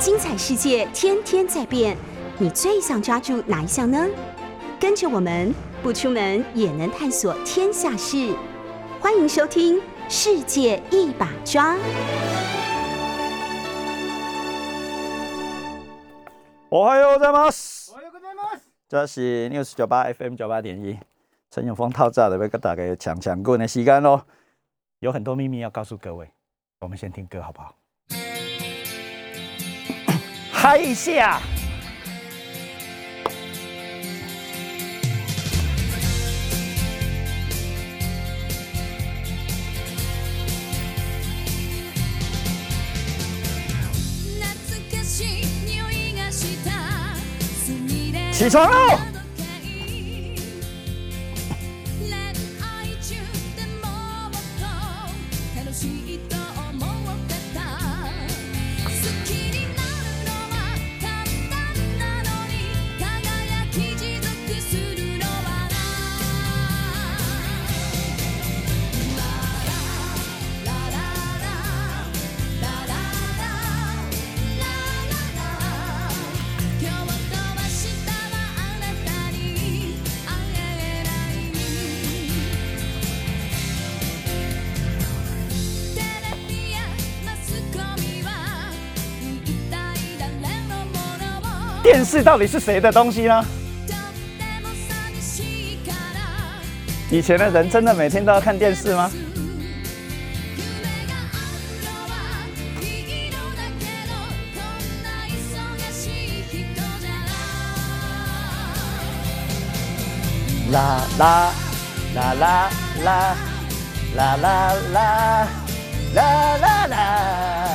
精彩世界天天在变，你最想抓住哪一项呢？跟着我们不出门也能探索天下事，欢迎收听《世界一把抓》。おはようございます。这是 News 九八 FM 九八点一，陈永峰套炸的要跟大家讲讲棍的时间咯。有很多秘密要告诉各位，我们先听歌好不好？ はい石や起床喽！电视到底是谁的东西呢？以前的人真的每天都要看电视吗？啦啦啦啦啦啦啦啦啦啦啦。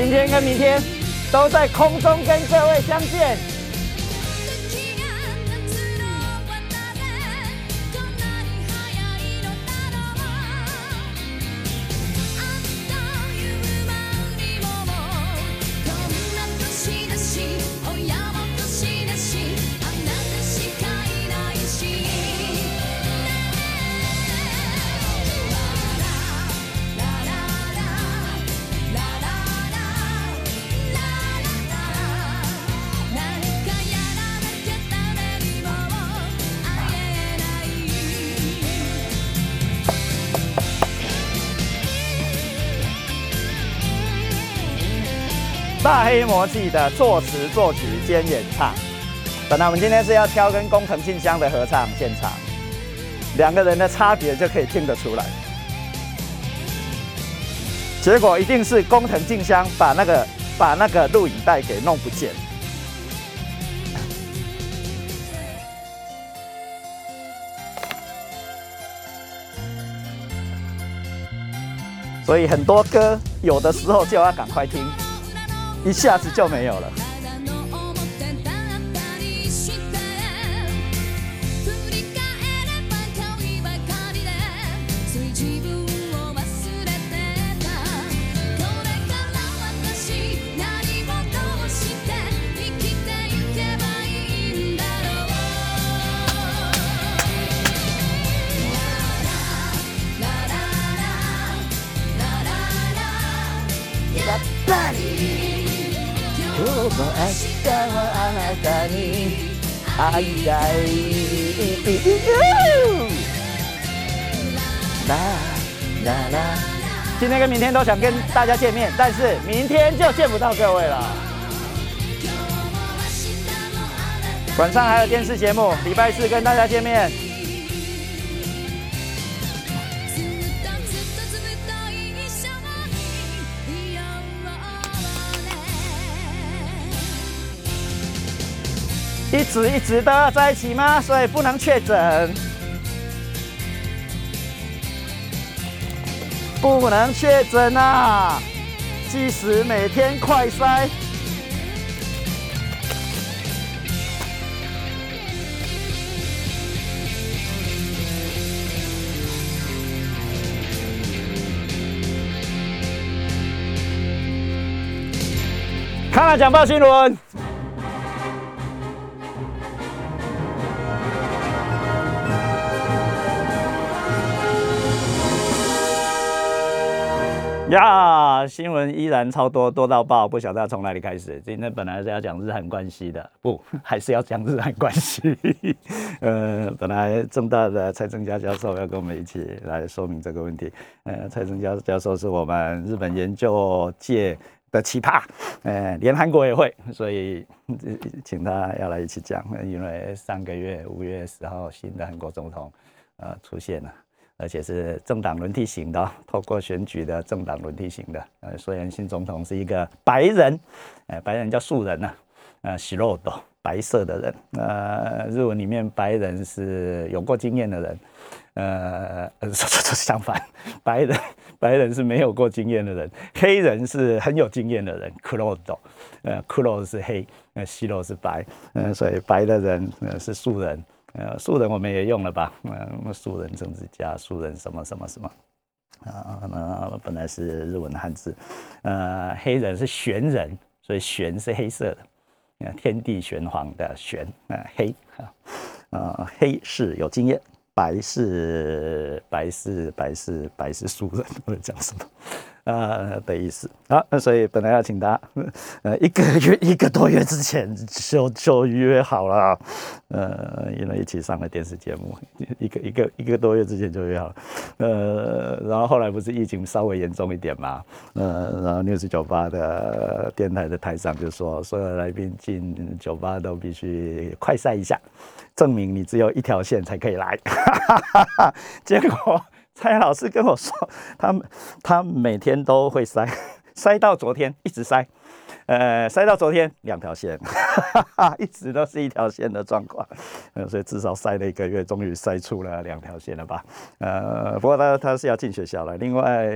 今天跟明天都在空中跟各位相见。黑魔记的作词作曲兼演唱。本来我们今天是要挑跟工藤静香的合唱现场，两个人的差别就可以听得出来。结果一定是工藤静香把那个把那个录影带给弄不见。所以很多歌有的时候就要赶快听。一下子就没有了。今日も明日もあなたに会いたい。啦啦啦！今天跟明天都想跟大家见面，但是明天就见不到各位了。晚上还有电视节目，礼拜四跟大家见面。 一直一直都要在一起吗？所以不能确诊，不能确诊啊！即使每天快筛。看了讲报新闻。呀，新闻依然超多，多到爆，不晓得要从哪里开始。今天本来是要讲日韩关系的，不，还是要讲日韩关系。呃，本来正大的蔡正佳教授要跟我们一起来说明这个问题。呃，蔡正佳教授是我们日本研究界的奇葩，呃，连韩国也会，所以请他要来一起讲。因为上个月五月十号，新的韩国总统呃出现了。而且是政党轮替型的，透过选举的政党轮替型的。呃，虽然新总统是一个白人，呃，白人叫素人呐，呃，喜肉的白色的人。呃，日文里面白人是有过经验的人，呃，相反，白人白人是没有过经验的人，黑人是很有经验的人。クロー呃，クロ是黑，呃，西ロ是白，呃，所以白的人呃是素人。 呃，素人我们也用了吧？呃，素人政治家，素人什么什么什么啊？那本来是日文汉字，呃，黑人是玄人，所以玄是黑色的，天地玄黄的玄，啊，黑啊，黑是有经验，白是白是白是白是素人，我在讲什么？啊的意思。啊，那所以本来要请他，呃，一个月一个多月之前就就约好了，呃，因为一起上了电视节目，一个一个一个多月之前就约好了，呃，然后后来不是疫情稍微严重一点嘛，呃，然后六十九八的电台的台上就说，所有来宾进酒吧都必须快筛一下，证明你只有一条线才可以来，结果。蔡老师跟我说，他他每天都会塞，塞到昨天一直塞，呃，塞到昨天两条线，一直都是一条线的状况，呃，所以至少塞了一个月，终于塞出了两条线了吧？呃，不过他他是要进学校了，另外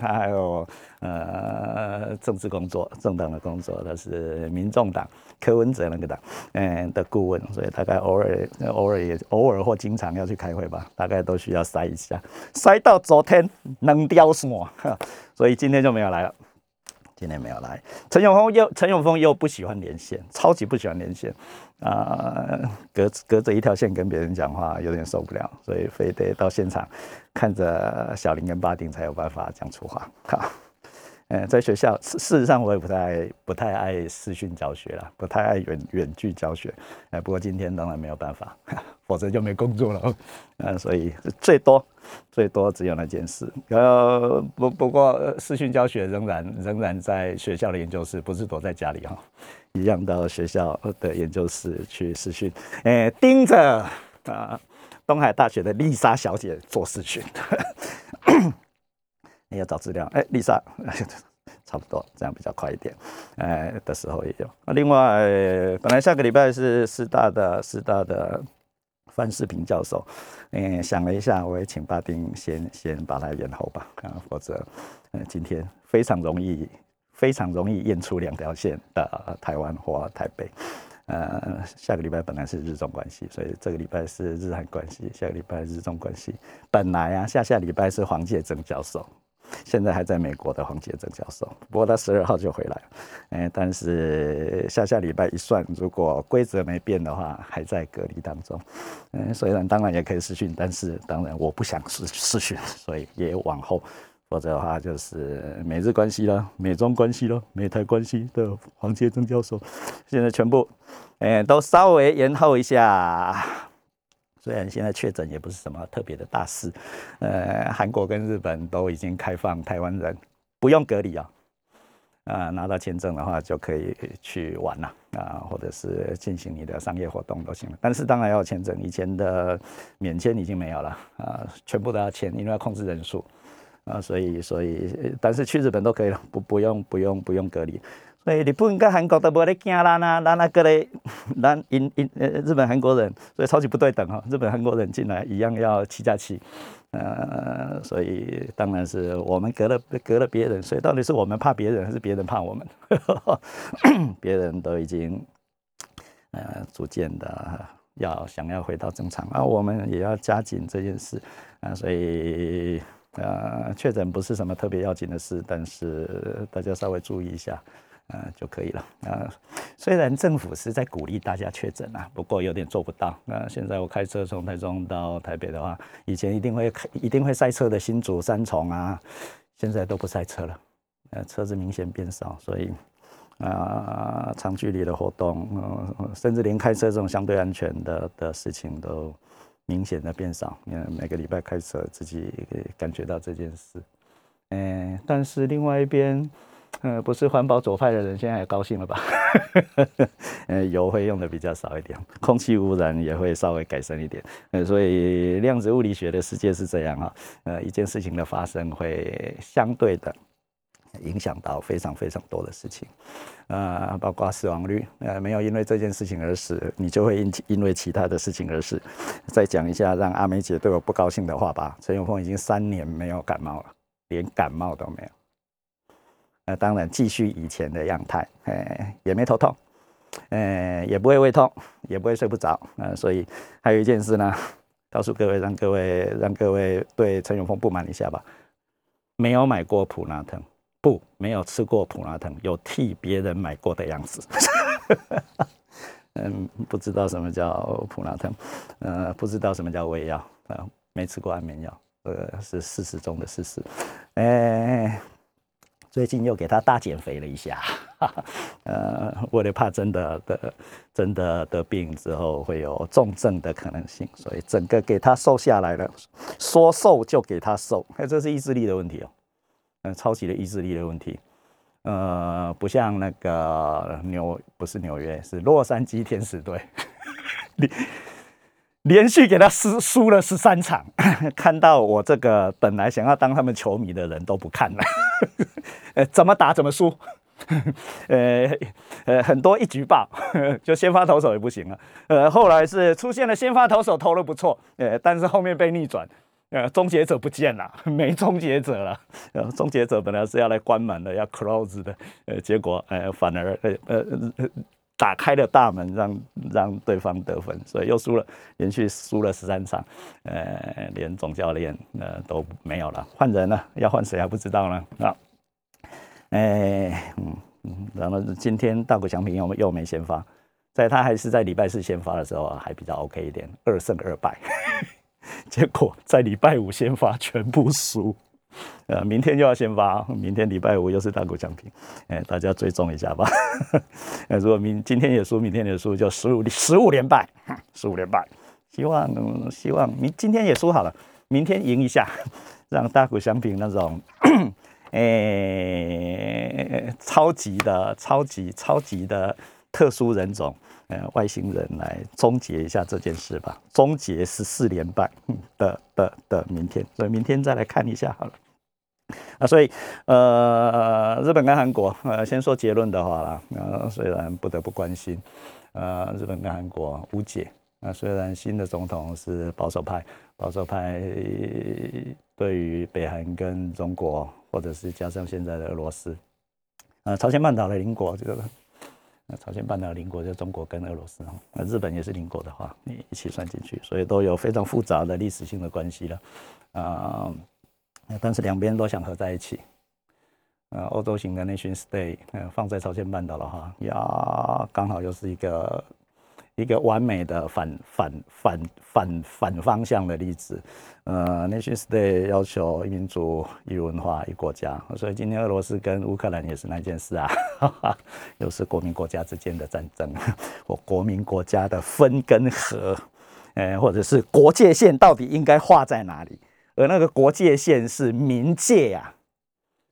他还有呃政治工作，政党的工作，他是民众党。柯文哲那个党，嗯的顾问，所以大概偶尔、偶尔也偶尔或经常要去开会吧，大概都需要塞一下，塞到昨天能掉线，所以今天就没有来了。今天没有来，陈永峰又陈永峰又不喜欢连线，超级不喜欢连线。啊，隔隔着一条线跟别人讲话有点受不了，所以非得到现场看着小林跟巴丁才有办法讲出话。好。嗯，在学校事事实上我也不太不太爱视讯教学了，不太爱远远距教学。哎，不过今天当然没有办法，否则就没工作了。嗯，所以最多最多只有那件事。呃，不不过视讯教学仍然仍然在学校的研究室，不是躲在家里哈，一样到学校的研究室去视讯。哎，盯着啊，东海大学的丽莎小姐做视讯。你要找资料，哎，丽莎，差不多这样比较快一点，哎的时候也有。那另外，本来下个礼拜是师大的师大的范世平教授，嗯，想了一下，我也请巴丁先先把它延后吧，啊，否则，嗯，今天非常容易非常容易验出两条线的台湾或台北，呃，下个礼拜本来是日中关系，所以这个礼拜是日韩关系，下个礼拜日中关系。本来啊，下下礼拜是黄介正教授。现在还在美国的黄杰正教授，不过他十二号就回来了。哎，但是下下礼拜一算，如果规则没变的话，还在隔离当中。嗯，虽然当然也可以试训，但是当然我不想试试训，所以也往后。否则的话，就是美日关系了，美中关系了，美台关系的黄杰正教授，现在全部哎都稍微延后一下。虽然现在确诊也不是什么特别的大事，呃，韩国跟日本都已经开放台湾人不用隔离啊，啊，拿到签证的话就可以去玩了啊，或者是进行你的商业活动都行了。但是当然要签证，以前的免签已经没有了啊，全部都要签，因为要控制人数啊，所以所以但是去日本都可以了，不不用不用不用隔离。所以日本跟韩国都无咧惊咱啊，咱那个咧，咱因因呃日本韩国人，所以超级不对等哈。日本韩国人进来一样要七加七，呃，所以当然是我们隔了隔了别人，所以到底是我们怕别人还是别人怕我们？别人都已经呃逐渐的要想要回到正常，啊我们也要加紧这件事啊。所以呃确诊不是什么特别要紧的事，但是大家稍微注意一下。呃就可以了啊。虽然政府是在鼓励大家确诊啊，不过有点做不到。那现在我开车从台中到台北的话，以前一定会开，一定会塞车的新竹三重啊，现在都不赛车了，呃，车子明显变少，所以啊，长距离的活动，呃，甚至连开车这种相对安全的的事情都明显的变少。因为每个礼拜开车，自己感觉到这件事。嗯，但是另外一边，呃，不是环保左派的人现在也高兴了吧？呃，油会用的比较少一点，空气污染也会稍微改善一点。呃，所以量子物理学的世界是这样啊。呃，一件事情的发生会相对的影响到非常非常多的事情，呃，包括死亡率。呃，没有因为这件事情而死，你就会因因为其他的事情而死。再讲一下让阿梅姐对我不高兴的话吧。陈永峰已经三年没有感冒了。连感冒都没有，那当然继续以前的样态，哎，也没头痛，呃，也不会胃痛，也不会睡不着，呃，所以还有一件事呢，告诉各位，让各位让各位对陈永峰不满一下吧，没有买过普拉腾，不，没有吃过普拉腾，有替别人买过的样子，嗯，不知道什么叫普拉腾，呃，不知道什么叫胃药，啊，没吃过安眠药。呃，是事实中的事实。哎，最近又给他大减肥了一下，呃，为了怕真的的真的得病之后会有重症的可能性，所以整个给他瘦下来了。说瘦就给他瘦，哎，这是意志力的问题哦，嗯，超级的意志力的问题。呃，不像那个纽，不是纽约，是洛杉矶天使队。你。连续给他输输了十三场，看到我这个本来想要当他们球迷的人都不看了，呃，怎么打怎么输，呃呃，很多一举报，就先发投手也不行了，呃，后来是出现了先发投手投的不错，呃，但是后面被逆转，呃，终结者不见了，没终结者了，呃，终结者本来是要来关门的，要 close 的，呃，结果呃反而呃呃。打开了大门，让让对方得分，所以又输了，连续输了十三场，呃，连总教练呃都没有了，换人了，要换谁还不知道呢啊，哎，嗯嗯，然后今天大谷翔平又又没先发，在他还是在礼拜四先发的时候还比较 OK 一点，二胜二败，结果在礼拜五先发全部输。呃，明天就要先发，明天礼拜五又是大股奖品，哎，大家追踪一下吧。呃，如果明今天也输，明天也输，就十五十五连败，十五连败。希望希望明今天也输好了，明天赢一下，让大股奖品那种，哎，超级的、超级超级的特殊人种，呃，外星人来终结一下这件事吧，终结十四连败的的的明天，所以明天再来看一下好了。啊，所以，呃，日本跟韩国，呃，先说结论的话啦，呃，虽然不得不关心，呃，日本跟韩国无解，啊，虽然新的总统是保守派，保守派对于北韩跟中国，或者是加上现在的俄罗斯，呃，朝鲜半岛的邻国，这个，那朝鲜半岛邻国就中国跟俄罗斯，那日本也是邻国的话，你一起算进去，所以都有非常复杂的历史性的关系了，啊。但是两边都想合在一起，呃，欧洲型的 nation state，呃，放在朝鲜半岛了哈，呀，刚好又是一个一个完美的反反反反反方向的例子。呃，nation state 要求一民族一文化一国家，所以今天俄罗斯跟乌克兰也是那件事啊，又是国民国家之间的战争，或国民国家的分跟合，呃，或者是国界线到底应该画在哪里？而那个国界线是民界呀，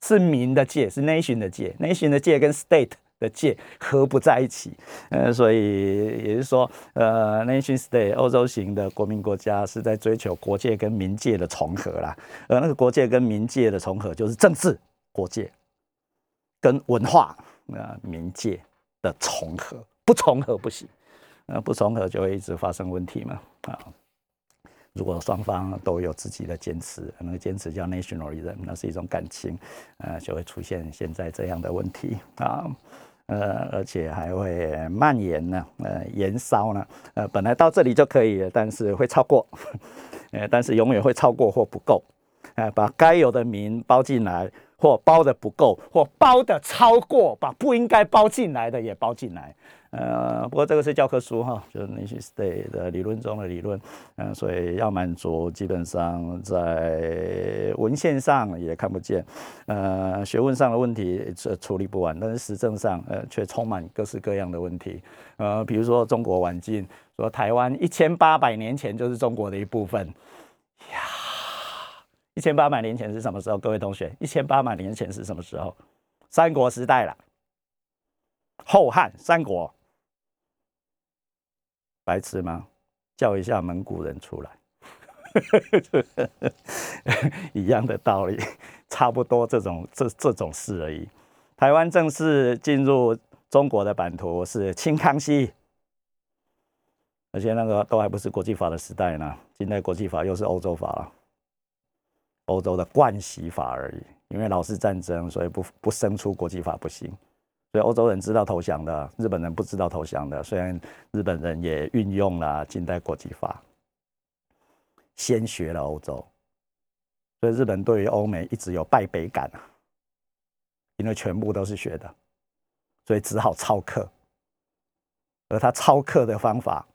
是民的界，是 nation 的界，nation 的界跟 state 的界合不在一起，呃，所以也就是说，呃，nation state 欧洲型的国民国家是在追求国界跟民界的重合啦，而那个国界跟民界的重合就是政治国界跟文化啊民界的重合，不重合不行，呃，不重合就会一直发生问题嘛，啊。如果双方都有自己的坚持，那个坚持叫 nationalism，那是一种感情，呃，就会出现现在这样的问题啊，呃，而且还会蔓延呢，呃，延烧呢，呃，本来到这里就可以了，但是会超过，呃，但是永远会超过或不够，呃，把该有的民包进来，或包的不够，或包的超过，把不应该包进来的也包进来。呃，不过这个是教科书哈，就是 nation state 的理论中的理论，嗯，所以要满足，基本上在文献上也看不见，呃，学问上的问题是处理不完，但是实证上，呃，却充满各式各样的问题，呃，比如说中国晚近，说台湾一千八百年前就是中国的一部分，呀，一千八百年前是什么时候？各位同学，一千八百年前是什么时候？三国时代了，后汉、三国。白痴吗？叫一下蒙古人出来，一样的道理，差不多这种这这种事而已。台湾正式进入中国的版图是清康熙，而且那个都还不是国际法的时代呢。近代国际法又是欧洲法了，欧洲的惯习法而已。因为老是战争，所以不不生出国际法不行。所以欧洲人知道投降的，日本人不知道投降的。虽然日本人也运用了近代国际法，先学了欧洲，所以日本对于欧美一直有败北感啊，因为全部都是学的，所以只好抄课。而他抄课的方法，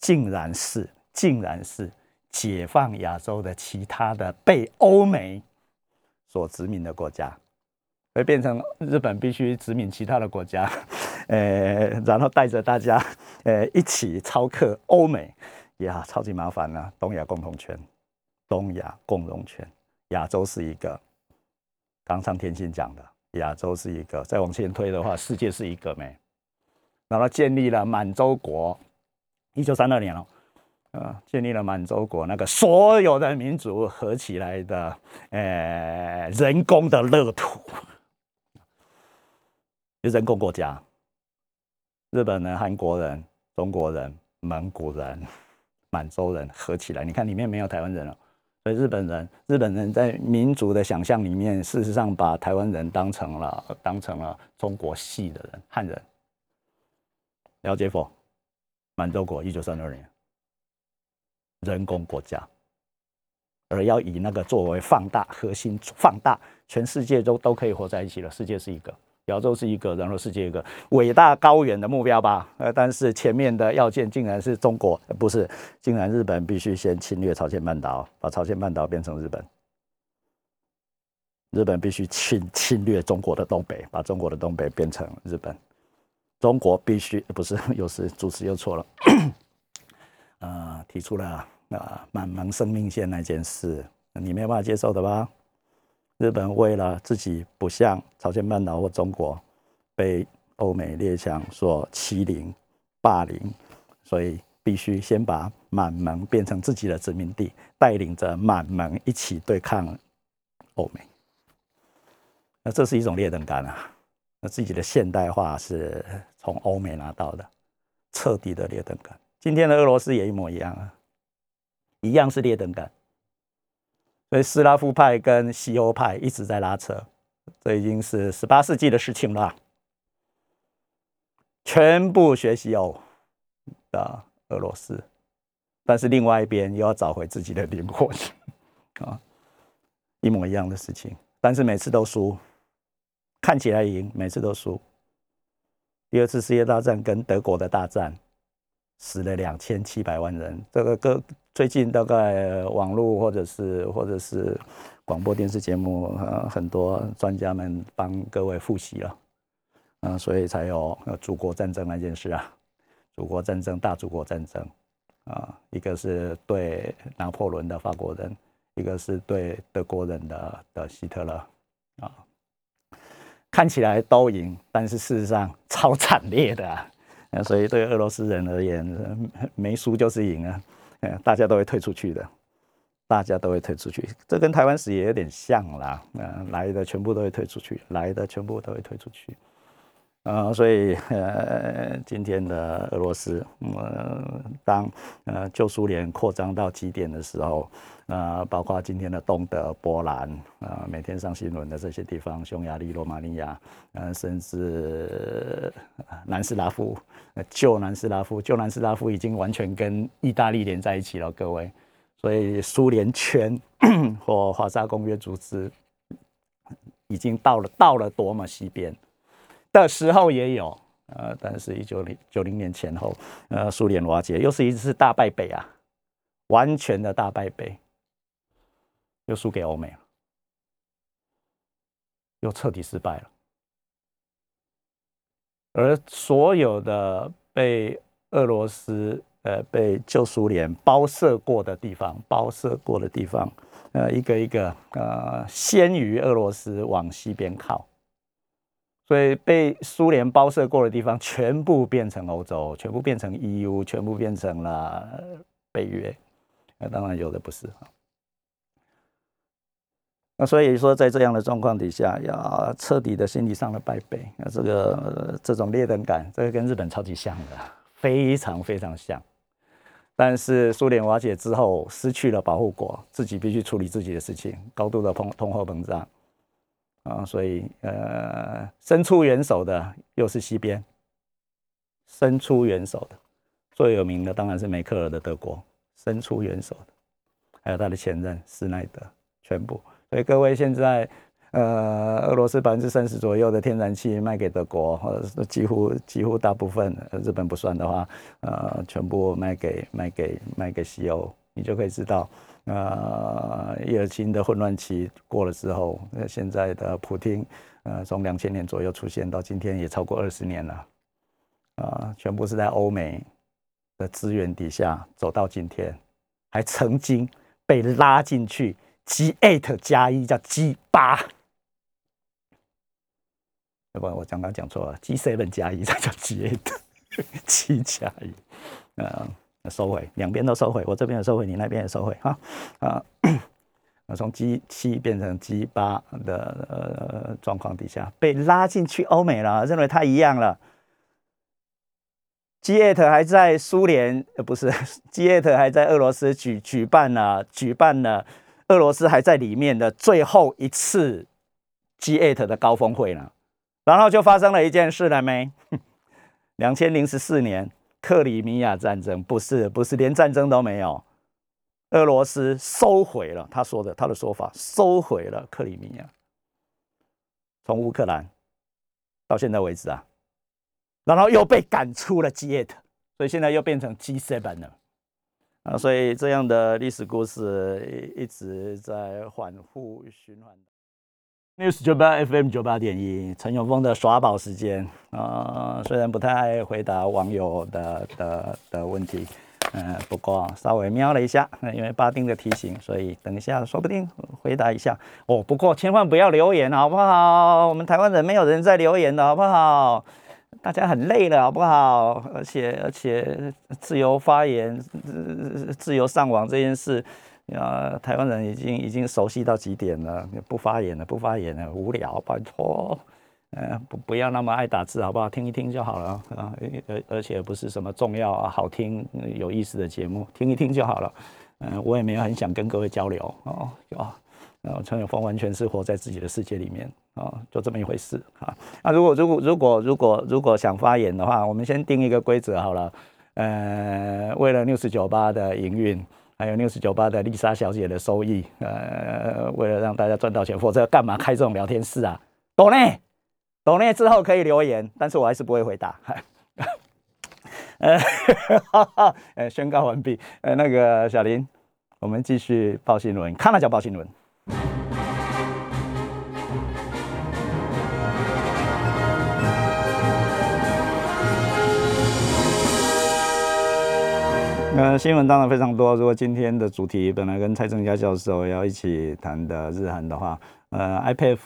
竟然是竟然是解放亚洲的其他的被欧美所殖民的国家。会变成日本必须殖民其他的国家，呃，然后带着大家，呃，一起超克欧美，呀，超级麻烦了。东亚共同圈，东亚共荣圈，亚洲是一个，刚上天心讲的，亚洲是一个，再往前推的话，世界是一个没，然后建立了满洲国，一九三二年了，啊，建立了满洲国，那个所有的民族合起来的，呃，人工的乐土。人工国家，日本人、韩国人、中国人、蒙古人、满洲人合起来，你看里面没有台湾人了。所以日本人，日本人在民族的想象里面，事实上把台湾人当成了当成了中国系的人，汉人。了解否？满洲国一九三二年，人工国家，而要以那个作为放大核心，放大全世界都都可以活在一起了。世界是一个。亚洲是一个，然后世界一个伟大高远的目标吧。呃，但是前面的要件竟然是中国，不是，竟然日本必须先侵略朝鲜半岛，把朝鲜半岛变成日本。日本必须侵侵略中国的东北，把中国的东北变成日本。中国必须不是，又是主持又错了。呃，提出了啊满蒙生命线那件事，你没有办法接受的吧？日本为了自己不像朝鲜半岛或中国被欧美列强所欺凌、霸凌，所以必须先把满蒙变成自己的殖民地，带领着满蒙一起对抗欧美。那这是一种劣等感啊！那自己的现代化是从欧美拿到的，彻底的劣等感。今天的俄罗斯也一模一样啊，一样是劣等感。所以斯拉夫派跟西欧派一直在拉扯，这已经是十八世纪的事情了。全部学习欧的俄罗斯，但是另外一边又要找回自己的灵魂啊，一模一样的事情，但是每次都输，看起来赢，每次都输。第二次世界大战跟德国的大战。死了两千七百万人。这个各最近大概网络或者是或者是广播电视节目，呃，很多专家们帮各位复习了，嗯，所以才有祖国战争那件事啊。祖国战争，大祖国战争啊，一个是对拿破仑的法国人，一个是对德国人的的希特勒啊，看起来都赢，但是事实上超惨烈的。所以对俄罗斯人而言，没输就是赢啊！大家都会退出去的，大家都会退出去。这跟台湾史也有点像啦，嗯，来的全部都会退出去，来的全部都会退出去。呃，所以呃，今天的俄罗斯，呃，当呃旧苏联扩张到极点的时候，呃，包括今天的东德、波兰，呃，每天上新闻的这些地方，匈牙利、罗马尼亚，呃，甚至南斯拉夫，旧南斯拉夫，旧南斯拉夫已经完全跟意大利连在一起了，各位。所以苏联圈或华沙公约组织已经到了到了多么西边的时候也有，呃，但是一九零九零年前后，呃，苏联瓦解，又是一次大败北啊，完全的大败北，又输给欧美了，又彻底失败了，而所有的被俄罗斯。呃，被旧苏联包摄过的地方，包摄过的地方，呃，一个一个，呃，先于俄罗斯往西边靠，所以被苏联包摄过的地方，全部变成欧洲，全部变成 EU，全部变成了北约。那当然有的不是哈那所以说，在这样的状况底下，要彻底的心理上的败北，那这个这种劣等感，这个跟日本超级像的，非常非常像。但是苏联瓦解之后，失去了保护国，自己必须处理自己的事情，高度的通通货膨胀啊，所以呃，伸出援手的又是西边，伸出援手的最有名的当然是梅克尔的德国，伸出援手的，还有他的前任施耐德，全部。所以各位现在。呃，俄罗斯百分之三十左右的天然气卖给德国，或者是几乎几乎大部分，日本不算的话，呃，全部卖给卖给卖给西欧，你就可以知道，呃，叶尔钦的混乱期过了之后，那现在的普京，呃，从两千年左右出现到今天也超过二十年了，啊，全部是在欧美的资源底下走到今天，还曾经被拉进去 G8 加一叫 G 八。要不然我刚刚讲错了，G seven 加一才叫 G eight，七加一，呃，收回，两边都收回，我这边也收回，你那边也收回，哈，啊，从 G 七变成 G 八的呃状况底下，被拉进去欧美了，认为它一样了 G8 还在苏联，呃，不是 G8 还在俄罗斯举举办了，举办了，俄罗斯还在里面的最后一次 G8 的高峰会呢。然后就发生了一件事了没？两千零十四年克里米亚战争，不是不是连战争都没有，俄罗斯收回了他说的他的说法，收回了克里米亚，从乌克兰到现在为止啊，然后又被赶出了 G8，所以现在又变成 G7 了啊，所以这样的历史故事一直在反复循环。news 九八 FM 九八点一，陈永峰的耍宝时间啊，虽然不太爱回答网友的的的问题，嗯，不过稍微瞄了一下，因为巴丁的提醒，所以等一下说不定回答一下哦。不过千万不要留言，好不好？我们台湾人没有人在留言的好不好？大家很累了，好不好？而且而且自由发言、自由上网这件事。啊，台湾人已经已经熟悉到极点了，不发言了，不发言了，无聊，拜托，呃，不不要那么爱打字，好不好？听一听就好了啊，而而且不是什么重要啊、好听、有意思的节目，听一听就好了。嗯，我也没有很想跟各位交流哦哦，啊，陈永峰完全是活在自己的世界里面啊，就这么一回事啊。那如果如果如果如果如果想发言的话，我们先定一个规则好了，呃，为了六十九八的营运。还有六十九八的丽莎小姐的收益，呃，为了让大家赚到钱，否则干嘛开这种聊天室啊？懂呢？懂呢？之后可以留言，但是我还是不会回答。呃，呃，宣告完毕。呃，那个小林，我们继续报新闻，看了叫报新闻。呃，新闻当然非常多。如果今天的主题本来跟蔡正佳教授要一起谈的日韩的话，呃，IPF，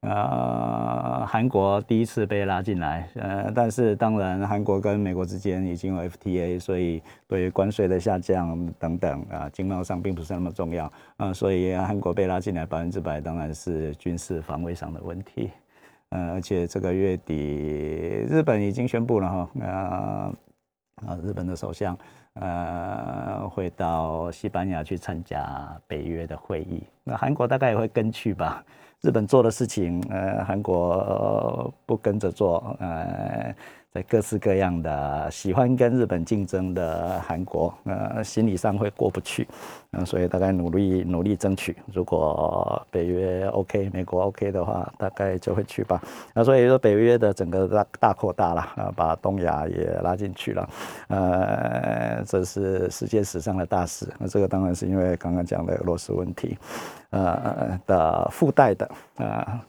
呃，韩国第一次被拉进来，呃，但是当然韩国跟美国之间已经有 FTA，所以对于关税的下降等等啊，经贸上并不是那么重要啊，所以韩国被拉进来百分之百当然是军事防卫上的问题。呃，而且这个月底日本已经宣布了哈，啊啊，日本的首相。呃，会到西班牙去参加北约的会议。那韩国大概也会跟去吧。日本做的事情，呃，韩国不跟着做，呃。在各式各样的喜欢跟日本竞争的韩国，呃，心理上会过不去，嗯，所以大概努力努力争取。如果北约 OK，美国 OK 的话，大概就会去吧。那所以说北约的整个大大扩大了，啊，把东亚也拉进去了，呃，这是世界史上的大事。那这个当然是因为刚刚讲的俄罗斯问题，呃的附带的啊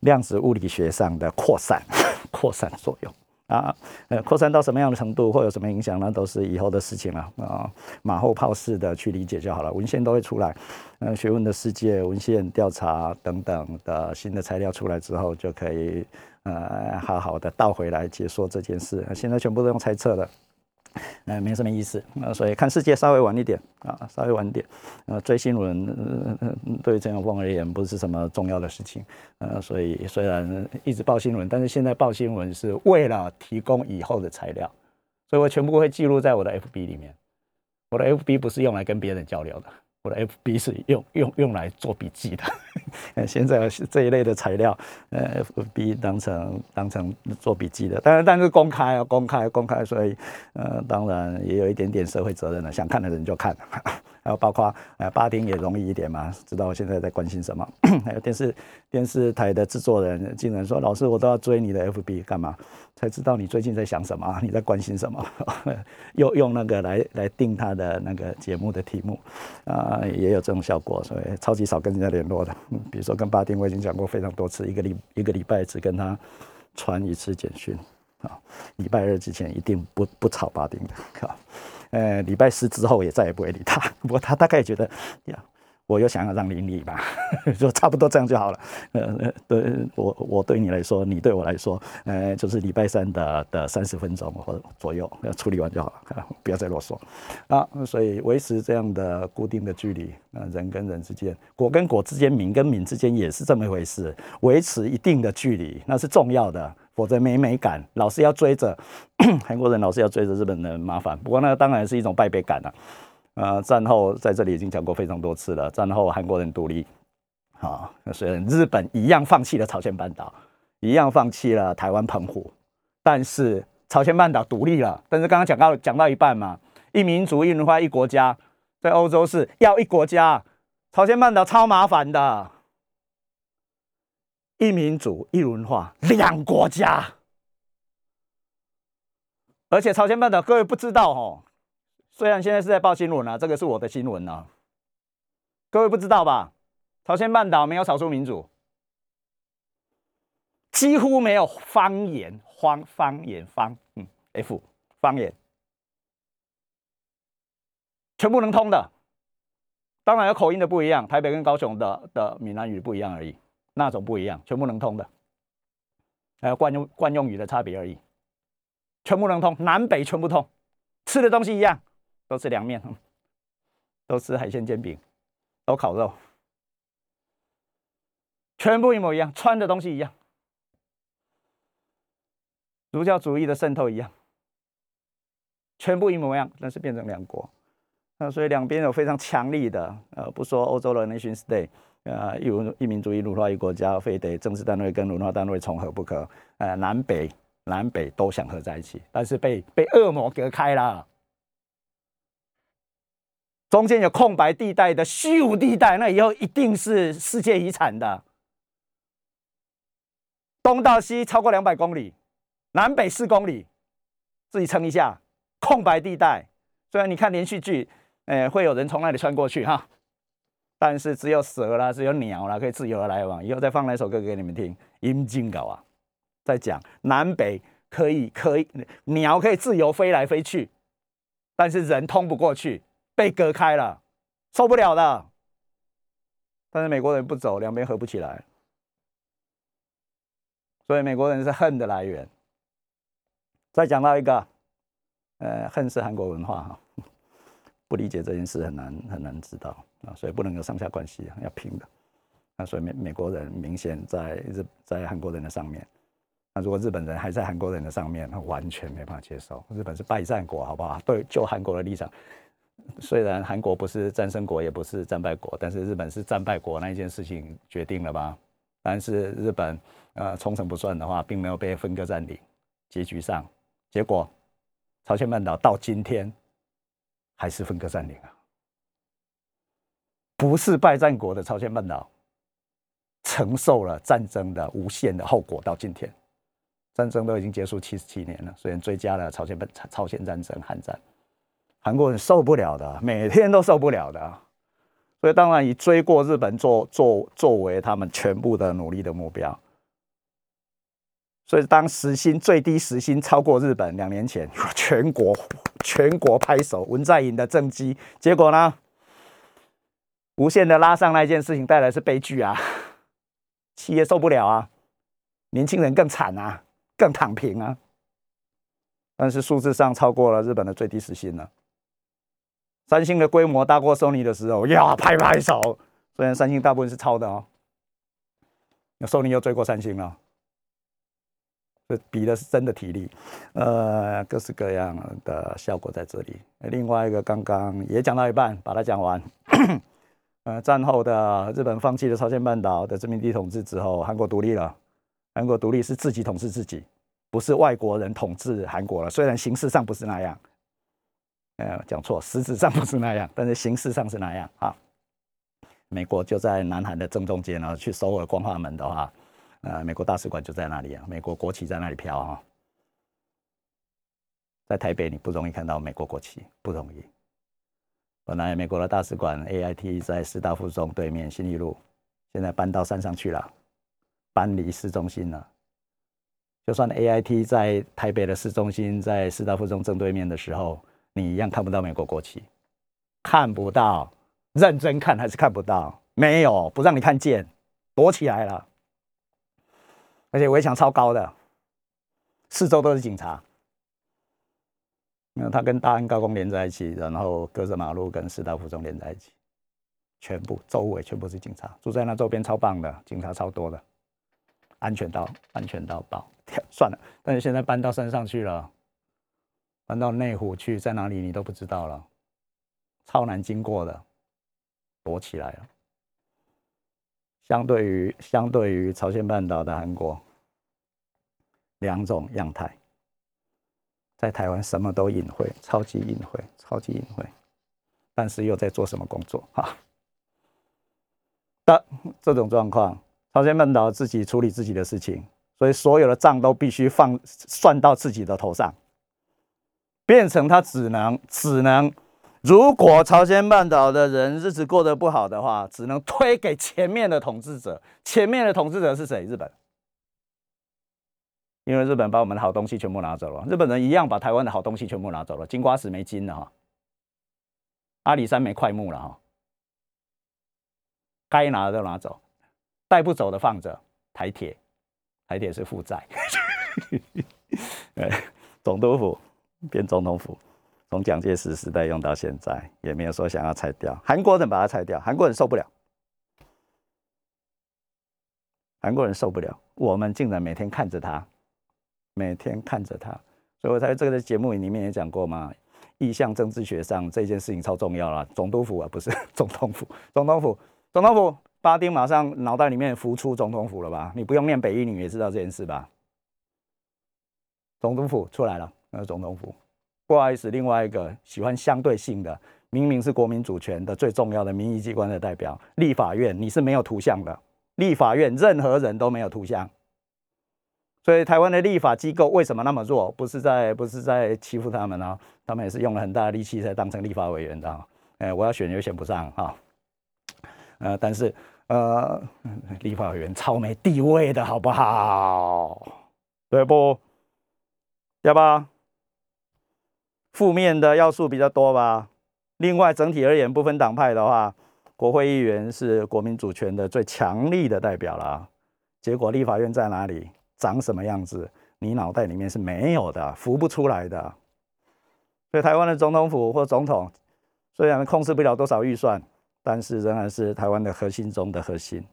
量子物理学上的扩散扩散作用。啊，呃，扩散到什么样的程度，会有什么影响呢？都是以后的事情了啊，马后炮式的去理解就好了。文献都会出来，呃，学问的世界、文献调查等等的新的材料出来之后，就可以呃好好的倒回来解说这件事。现在全部都用猜测了。呃，没什么意思，呃，所以看世界稍微晚一点啊，稍微晚点，呃，追新闻对陈永峰而言不是什么重要的事情，呃，所以虽然一直报新闻，但是现在报新闻是为了提供以后的材料，所以我全部会记录在我的 FB 里面，我的 FB 不是用来跟别人交流的。我的 FB 是用用用来做笔记的，现在这一类的材料，呃，FB 当成当成做笔记的，当然但是公开啊，公开公开，所以呃，当然也有一点点社会责任了，想看的人就看。还有包括呃，巴丁也容易一点嘛，知道我现在在关心什么。还有电视电视台的制作人竟然说：“老师，我都要追你的 FB 干嘛？才知道你最近在想什么，你在关心什么。”又用那个来来定他的那个节目的题目啊，也有这种效果，所以超级少跟人家联络的。比如说跟巴丁，我已经讲过非常多次，一个礼一个礼拜只跟他传一次简讯啊，礼拜二之前一定不不吵巴丁的，呃，礼拜四之后也再也不会理他。不过他大概觉得，呀，我又想要让你理吧，就差不多这样就好了。呃，对我我对你来说，你对我来说，呃，就是礼拜三的的三十分钟或左右要处理完就好了，不要再啰嗦啊。所以维持这样的固定的距离，呃，人跟人之间，果跟果之间，敏跟敏之间也是这么一回事，维持一定的距离那是重要的。否则没美感，老是要追着 韩国人，老是要追着日本人，麻烦。不过那当然是一种败北感了。呃，战后在这里已经讲过非常多次了。战后韩国人独立，啊，虽然日本一样放弃了朝鲜半岛，一样放弃了台湾澎湖，但是朝鲜半岛独立了。但是刚刚讲到讲到一半嘛，一民族、一文化、一国家，在欧洲是要一国家，朝鲜半岛超麻烦的。一民主、一文化、两国家，而且朝鲜半岛各位不知道哦。虽然现在是在报新闻啊，这个是我的新闻啊，各位不知道吧？朝鲜半岛没有少数民族，几乎没有方言，方方言方，嗯，F 方言，全部能通的。当然有口音的不一样，台北跟高雄的的闽南语不一样而已。那种不一样，全部能通的，还有惯用惯用语的差别而已，全部能通，南北全部通，吃的东西一样，都吃凉面，都吃海鲜煎饼，都烤肉，全部一模一样，穿的东西一样，儒教主义的渗透一样，全部一模一样，但是变成两国，那所以两边有非常强力的，呃，不说欧洲的 nation state。呃，一文一民族一文化一国家，非得政治单位跟文化单位重合不可。呃，南北南北都想合在一起，但是被被恶魔隔开了。中间有空白地带的虚无地带，那以后一定是世界遗产的。东到西超过两百公里，南北四公里，自己称一下空白地带。虽然你看连续剧，呃，会有人从那里穿过去哈。但是只有蛇啦，只有鸟啦，可以自由的来往。以后再放那首歌给你们听，《阴茎稿》啊，在讲南北可以可以，鸟可以自由飞来飞去，但是人通不过去，被隔开了，受不了的。但是美国人不走，两边合不起来，所以美国人是恨的来源。再讲到一个，呃，恨是韩国文化哈。不理解这件事很难很难知道啊，所以不能有上下关系啊，要平的。那所以美美国人明显在日在韩国人的上面，那如果日本人还在韩国人的上面，那完全没办法接受。日本是败战国，好不好？对，就韩国的立场，虽然韩国不是战胜国，也不是战败国，但是日本是战败国那一件事情决定了吧？但是日本呃冲绳不算的话，并没有被分割占领。结局上，结果朝鲜半岛到今天还是分割占领啊，不是败战国的朝鲜半岛承受了战争的无限的后果。到今天，战争都已经结束七十七年了，虽然追加了朝鲜半朝鲜战争、韩战。韩国人受不了的，每天都受不了的，所以当然以追过日本作作作为他们全部的努力的目标。所以当时薪最低时薪超过日本，两年前全国全国拍手，文在寅的政绩，结果呢，无限的拉上那件事情带来是悲剧啊，企业受不了啊，年轻人更惨啊，更躺平啊，但是数字上超过了日本的最低时薪了。三星的规模大过 Sony 的时候，呀，拍拍手。虽然三星大部分是抄的哦，那 Sony 又追过三星了。这比的是真的体力，呃，各式各样的效果在这里。另外一个刚刚也讲到一半，把它讲完。呃，战后的日本放弃了朝鲜半岛的殖民地统治之后，韩国独立了。韩国独立是自己统治自己，不是外国人统治韩国了。虽然形式上不是那样。呃，讲错，实质上不是那样，但是形式上是那样啊。美国就在南韩的正中间呢，去首尔光化门的话，呃，美国大使馆就在那里啊，美国国旗在那里飘啊。在台北你不容易看到美国国旗，不容易。本来美国的大使馆 A I T 在师大附中对面新一路，现在搬到山上去了，搬离市中心了。就算 A I T 在台北的市中心，在师大附中正对面的时候。你一样看不到美国国旗，看不到，认真看还是看不到？没有，不让你看见，躲起来了。而且围墙超高的，四周都是警察。那他跟大安高工连在一起，然后隔着马路跟师大附中连在一起，全部周围全部是警察，住在那周边超棒的，警察超多的，安全到安全到爆。算了，但是现在搬到山上去了。搬到内湖去，在哪里你都不知道了，超难经过的，躲起来了。相对于相对于朝鲜半岛的韩国，两种样态，在台湾什么都隐晦，超级隐晦，超级隐晦，但是又在做什么工作？哈，的这种状况，朝鲜半岛自己处理自己的事情，所以所有的账都必须放算到自己的头上。变成他只能只能，如果朝鲜半岛的人日子过得不好的话，只能推给前面的统治者。前面的统治者是谁？日本。因为日本把我们的好东西全部拿走了，日本人一样把台湾的好东西全部拿走了。金瓜石没金了哈，阿里山没块木了哈，该拿的都拿走，带不走的放着。台铁，台铁是负债。哎，总督府。变总统府，从蒋介石时代用到现在，也没有说想要拆掉。韩国人把它拆掉，韩国人受不了，韩国人受不了。我们竟然每天看着他，每天看着他，所以我在这个节目里面也讲过嘛，意向政治学上这件事情超重要了。总督府啊，不是 总统府，总统府，总统府，巴丁马上脑袋里面浮出总统府了吧？你不用念北一女也知道这件事吧？总督府出来了。那总统府，不好意思，另外一个喜欢相对性的，明明是国民主权的最重要的民意机关的代表，立法院你是没有图像的，立法院任何人都没有图像，所以台湾的立法机构为什么那么弱？不是在不是在欺负他们啊，他们也是用了很大力气才当成立法委员的，哎，我要选又选不上哈，呃，但是呃，立法委员超没地位的好不好？对不？要不？负面的要素比较多吧。另外，整体而言，不分党派的话，国会议员是国民主权的最强力的代表了。结果，立法院在哪里，长什么样子，你脑袋里面是没有的，浮不出来的。所以，台湾的总统府或总统虽然控制不了多少预算，但是仍然是台湾的核心中的核心，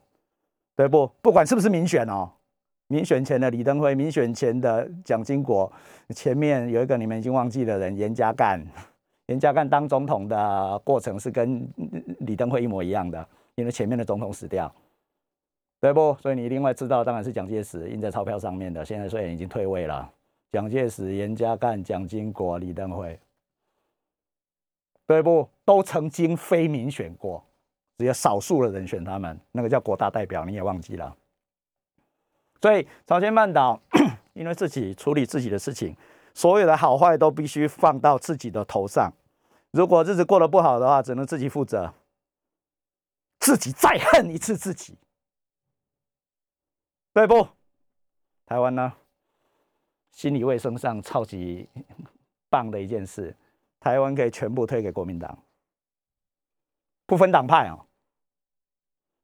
对不？不管是不是民选哦。民选前的李登辉，民选前的蒋经国，前面有一个你们已经忘记的人严家淦，严家淦当总统的过程是跟李登辉一模一样的，因为前面的总统死掉，对不？所以你另外知道，当然是蒋介石印在钞票上面的。现在虽然已经退位了，蒋介石、严家淦、蒋经国、李登辉，对不？都曾经非民选过，只有少数的人选他们，那个叫国大代表，你也忘记了。所以朝鲜半岛 因为自己处理自己的事情。所有的好坏都必须放到自己的头上。如果日子过得不好的话，只能自己负责，自己再恨一次自己，对不？台湾呢，心理卫生上超级棒的一件事，台湾可以全部推给国民党，不分党派啊。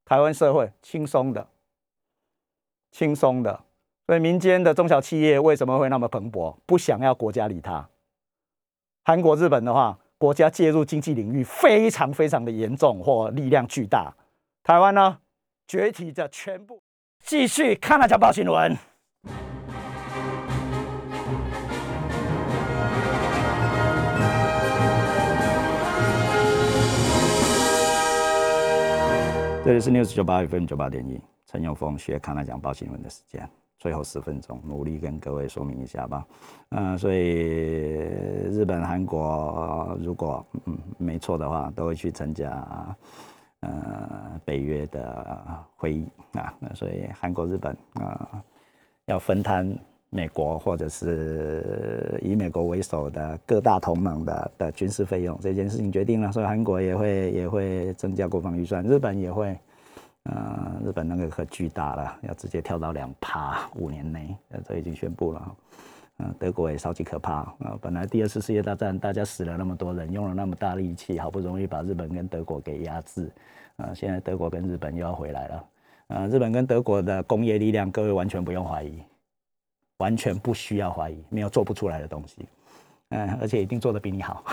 台湾社会轻松的，轻松的。所以民间的中小企业为什么会那么蓬勃？不想要国家理他。韩国、日本的话，国家介入经济领域非常非常的严重或力量巨大。台湾呢，崛起着全部。继续看那家报新闻。这里是 News 九八 FM 九八点一，陈永峰学看那讲报新闻的时间。最后十分钟，努力跟各位说明一下吧。嗯，所以日本、韩国如果嗯没错的话，都会去参加呃北约的会议啊。那所以韩国、日本啊要分摊美国或者是以美国为首的各大同盟的的军事费用这件事情决定了，所以韩国也会 也会增加国防预算，日本也会。呃，日本那个可巨大了，要直接跳到两趴，五年内，呃，这已经宣布了。嗯，德国也超级可怕啊！本来第二次世界大战大家死了那么多人，用了那么大力气，好不容易把日本跟德国给压制，啊，现在德国跟日本又要回来了。啊，日本跟德国的工业力量，各位完全不用怀疑，完全不需要怀疑，没有做不出来的东西。嗯，而且一定做的比你好。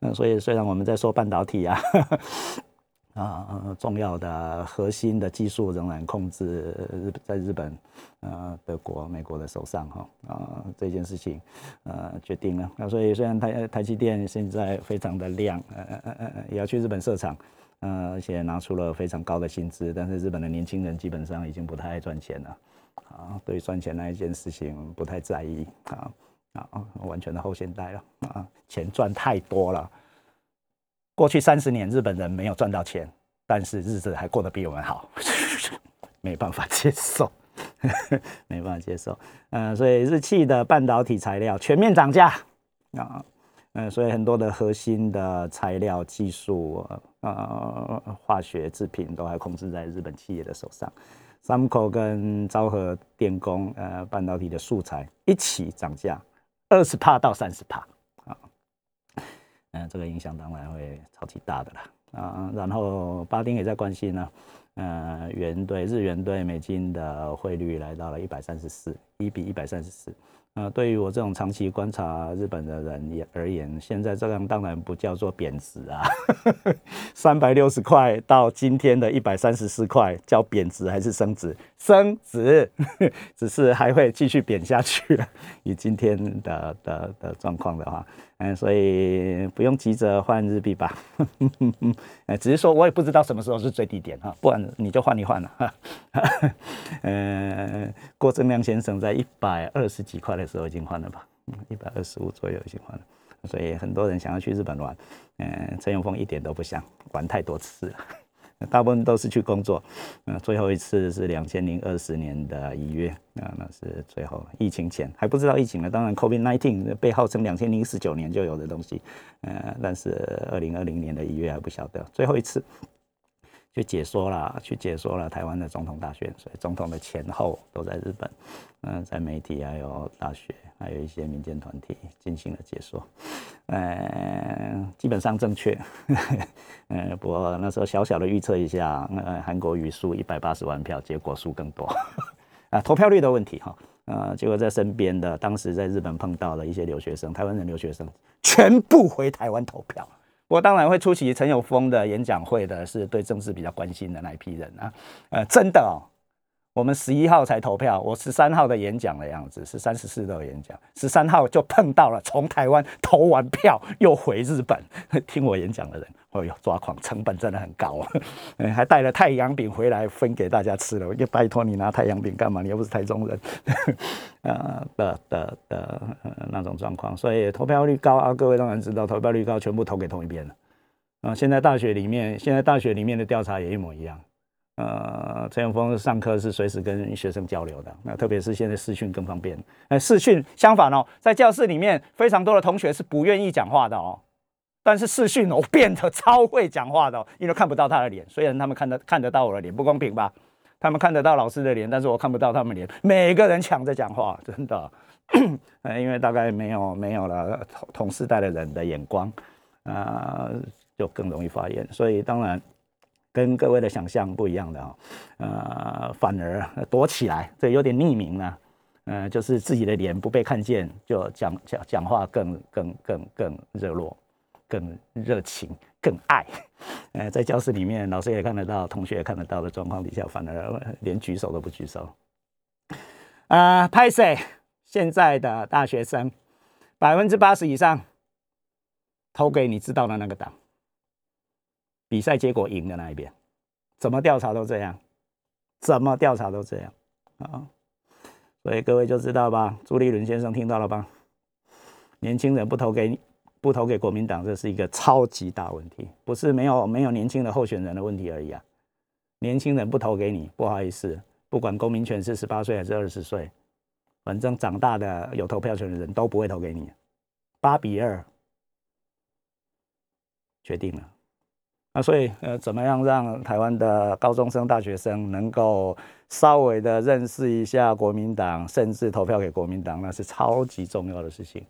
嗯，所以虽然我们在说半导体啊。啊，重要的核心的技术仍然控制日在日本、呃德国、美国的手上哈啊这件事情呃决定了。那所以虽然台台积电现在非常的亮，呃呃呃呃也要去日本设厂，呃而且拿出了非常高的薪资，但是日本的年轻人基本上已经不太爱赚钱了啊，对赚钱那一件事情不太在意啊啊完全的后现代了啊，钱赚太多了。过去三十年，日本人没有赚到钱，但是日子还过得比我们好，没办法接受，没办法接受。嗯，所以日系的半导体材料全面涨价啊，嗯，所以很多的核心的材料技术呃，化学制品都还控制在日本企业的手上。三口跟昭和电工呃，半导体的素材一起涨价二十帕到三十帕。嗯，这个影响当然会超级大的啦啊！然后巴丁也在关心呢，呃，元对日元对美金的汇率来到了一百三十四，一比一百三十四。呃，对于我这种长期观察日本的人也而言，现在这样当然不叫做贬值啊，三百六十块到今天的一百三十四块，叫贬值还是升值？升值，只是还会继续贬下去。以今天的的的状况的话，嗯，所以不用急着换日币吧，呃，只是说我也不知道什么时候是最低点哈，不然你就换一换了。嗯，郭正亮先生在一百二十几块的。时候已经换了吧，一百二十五左右已经换了，所以很多人想要去日本玩，嗯，陈永峰一点都不想玩太多次了，大部分都是去工作，嗯，最后一次是两千零二十年的一月，啊，那是最后疫情前。还不知道疫情呢，当然 COVID nineteen 被号称两千零十九年就有的东西，嗯，但是二零二零年的一月还不晓得，最后一次。去解说了，去解说了台湾的总统大选，所以总统的前后都在日本，嗯，在媒体还有大学，还有一些民间团体进行了解说，呃，基本上正确，呃，不过那时候小小的预测一下，呃，韩国瑜输一百八十万票，结果输更多，啊，投票率的问题哈，呃，结果在身边的当时在日本碰到了一些留学生，台湾人留学生全部回台湾投票。我当然会出席陈友峰的演讲会的，是对政治比较关心的那一批人啊。呃，真的哦，我们十一号才投票，我十三号的演讲的样子，是三十四的演讲，十三号就碰到了从台湾投完票又回日本 听我演讲的人，哎呦抓狂，成本真的很高啊，还带了太阳饼回来分给大家吃了，我就拜托你拿太阳饼干嘛？你又不是台中人，呃 的的的那种状况，所以投票率高啊，各位当然知道，投票率高全部投给同一边了啊。现在大学里面，现在大学里面的调查也一模一样。呃，陈永峰上课是随时跟学生交流的，那特别是现在视讯更方便。哎，视讯相反哦，在教室里面非常多的同学是不愿意讲话的哦，但是视讯我变得超会讲话的，因为看不到他的脸，虽然他们看得看得到我的脸，不公平吧？他们看得到老师的脸，但是我看不到他们脸，每个人抢着讲话，真的，呃，因为大概没有没有了同同世代的人的眼光，啊，就更容易发言，所以当然。跟各位的想象不一样的啊，呃，反而躲起来，这有点匿名了，呃，就是自己的脸不被看见，就讲讲讲话更更更更热络，更热情，更爱。呃，在教室里面，老师也看得到，同学也看得到的状况底下，反而连举手都不举手。啊，拍谁？现在的大学生，百分之八十以上投给你知道的那个党。比赛结果赢的那一边，怎么调查都这样，怎么调查都这样啊！所以各位就知道吧，朱立伦先生听到了吧？年轻人不投给你不投给国民党，这是一个超级大问题，不是没有没有年轻的候选人的问题而已啊！年轻人不投给你，不好意思，不管公民权是十八岁还是二十岁，反正长大的有投票权的人都不会投给你。八比二，决定了。那所以，呃，怎么样让台湾的高中生、大学生能够稍微的认识一下国民党，甚至投票给国民党，那是超级重要的事情。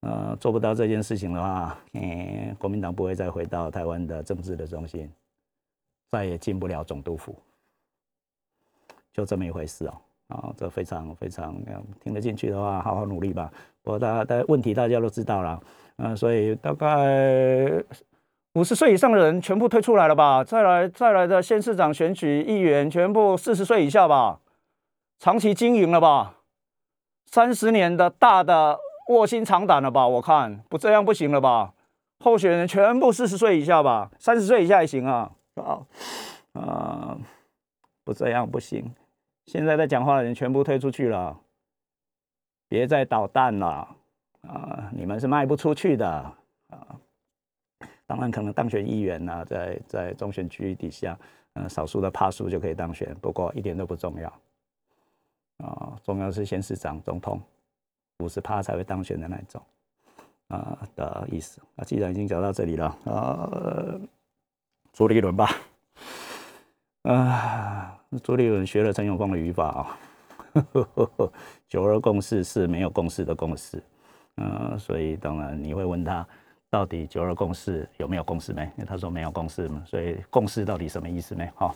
呃，做不到这件事情的话，嗯，国民党不会再回到台湾的政治的中心，再也进不了总督府，就这么一回事哦。啊，这非常非常听得进去的话，好好努力吧。不过，大家的问题大家都知道了，嗯，所以大概。五十岁以上的人全部退出来了吧？再来再来的县市长选举议员全部四十岁以下吧？长期经营了吧？三十年的大的卧薪尝胆了吧？我看不这样不行了吧？候选人全部四十岁以下吧？三十岁以下也行啊？好，啊，不这样不行。现在在讲话的人全部退出去了，别再捣蛋了啊！你们是卖不出去的啊！当然，可能当选议员呢，在在中选区底下，嗯，少数的趴数就可以当选，不过一点都不重要，啊，重要是县市长、总统，五十趴才会当选的那种，啊的意思。那既然已经讲到这里了，啊，朱立伦吧，啊，朱立伦学了陈永峰的语法啊，九二共识是没有共识的共识，嗯，所以当然你会问他。到底九二共识有没有共识没？因为他说没有共识嘛，所以共识到底什么意思没？哈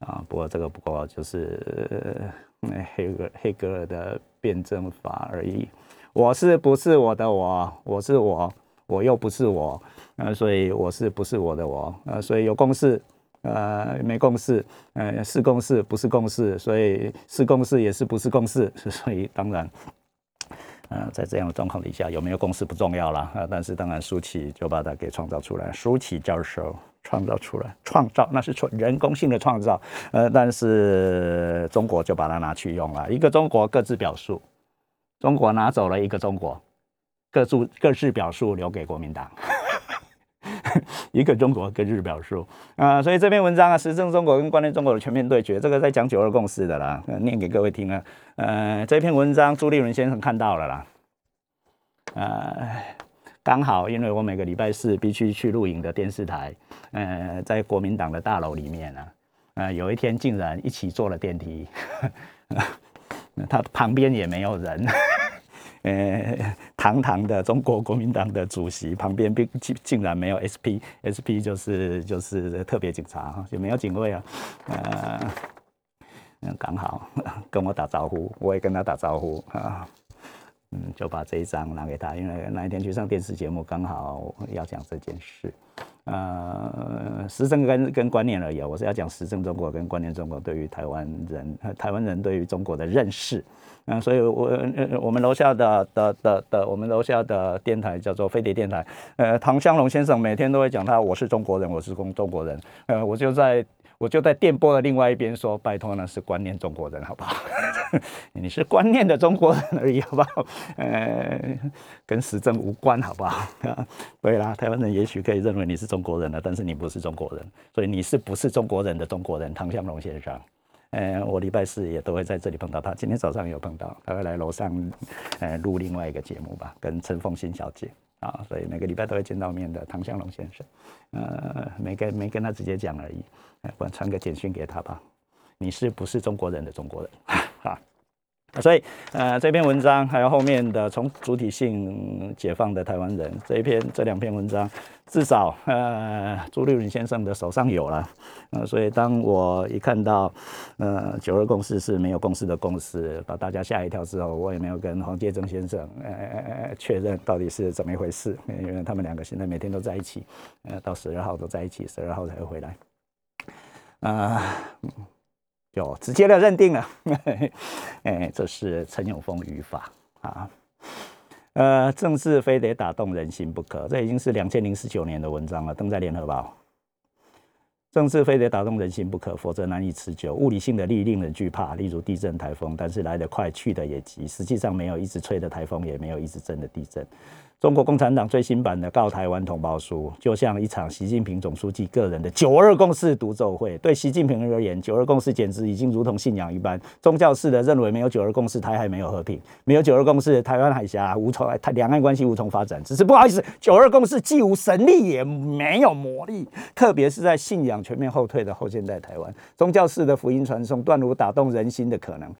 啊，不过这个不过就是黑格黑格尔的辩证法而已。我是不是我的我？我是我，我又不是我，呃，所以我是不是我的我？呃，所以有共识，呃，没共识，呃，是共识不是共识，所以是共识也是不是共识，所以当然。呃，在这样的状况底下，有没有共识不重要了啊，但是当然舒淇就把它给创造出来，舒淇教授创造出来，创造那是纯人工性的创造，呃，但是中国就把它拿去用了，一个中国各自表述，中国拿走了一个中国，各自各自表述留给国民党，一个中国各自表述啊，所以这篇文章啊，实证中国跟观念中国的全面对决，这个在讲九二共识的啦，念给各位听啊。呃，这篇文章朱立伦先生看到了啦。呃，刚好因为我每个礼拜四必须去录影的电视台，呃，在国民党的大楼里面呢，呃，有一天竟然一起坐了电梯，他旁边也没有人，呃，堂堂的中国国民党的主席旁边并竟竟然没有 SP，SP 就是就是特别警察，也没有警卫啊，呃。刚好跟我打招呼，我也跟他打招呼啊，嗯，就把这一张拿给他，因为那一天去上电视节目，刚好要讲这件事呃，时政跟跟观念而已啊，我是要讲时政中国跟观念中国对于台湾人、台湾人对于中国的认识。嗯，所以我我们楼下的的的的，我们楼下的电台叫做飞碟电台。呃，唐湘龙先生每天都会讲他我是中国人，我是中中国人。呃，我就在。我就在电波的另外一边说，拜托呢是观念中国人，好不好？你是观念的中国人而已，好不好？呃，跟时政无关，好不好？对啦，台湾人也许可以认为你是中国人了，但是你不是中国人，所以你是不是中国人的中国人？唐香龙先生，呃，我礼拜四也都会在这里碰到他，今天早上有碰到，他会来楼上，呃，录另外一个节目吧，跟陈凤新小姐。啊，所以每个礼拜都会见到面的唐向龙先生，呃，没跟没跟他直接讲而已，我传个简讯给他吧。你是不是中国人的中国人？哈，所以呃这篇文章还有后面的从主体性解放的台湾人这一篇这两篇文章。至少，呃，朱立伦先生的手上有了，呃，所以当我一看到，呃，九二共识是没有共识的共识，把大家吓一跳之后，我也没有跟黄介正先生，呃，确认到底是怎么一回事，因为他们两个现在每天都在一起，呃，到十二号都在一起，十二号才会回来，啊，就直接的认定了，哎，这是陈永峰语法啊。呃，政治非得打动人心不可，这已经是两千零十九年的文章了，登在联合报。政治非得打动人心不可，否则难以持久。物理性的力令人惧怕，例如地震、台风，但是来得快，去的也急。实际上，没有一直吹的台风，也没有一直震的地震。中国共产党最新版的《告台湾同胞书》，就像一场习近平总书记个人的“九二共识”独奏会。对习近平而言，“九二共识”简直已经如同信仰一般，宗教式的认为没有“九二共识”，台海没有和平；没有“九二共识”，台湾海峡无从台两岸关系无从发展。只是不好意思，“九二共识”既无神力，也没有魔力，特别是在信仰全面后退的后现代台湾，宗教式的福音传送断无打动人心的可能。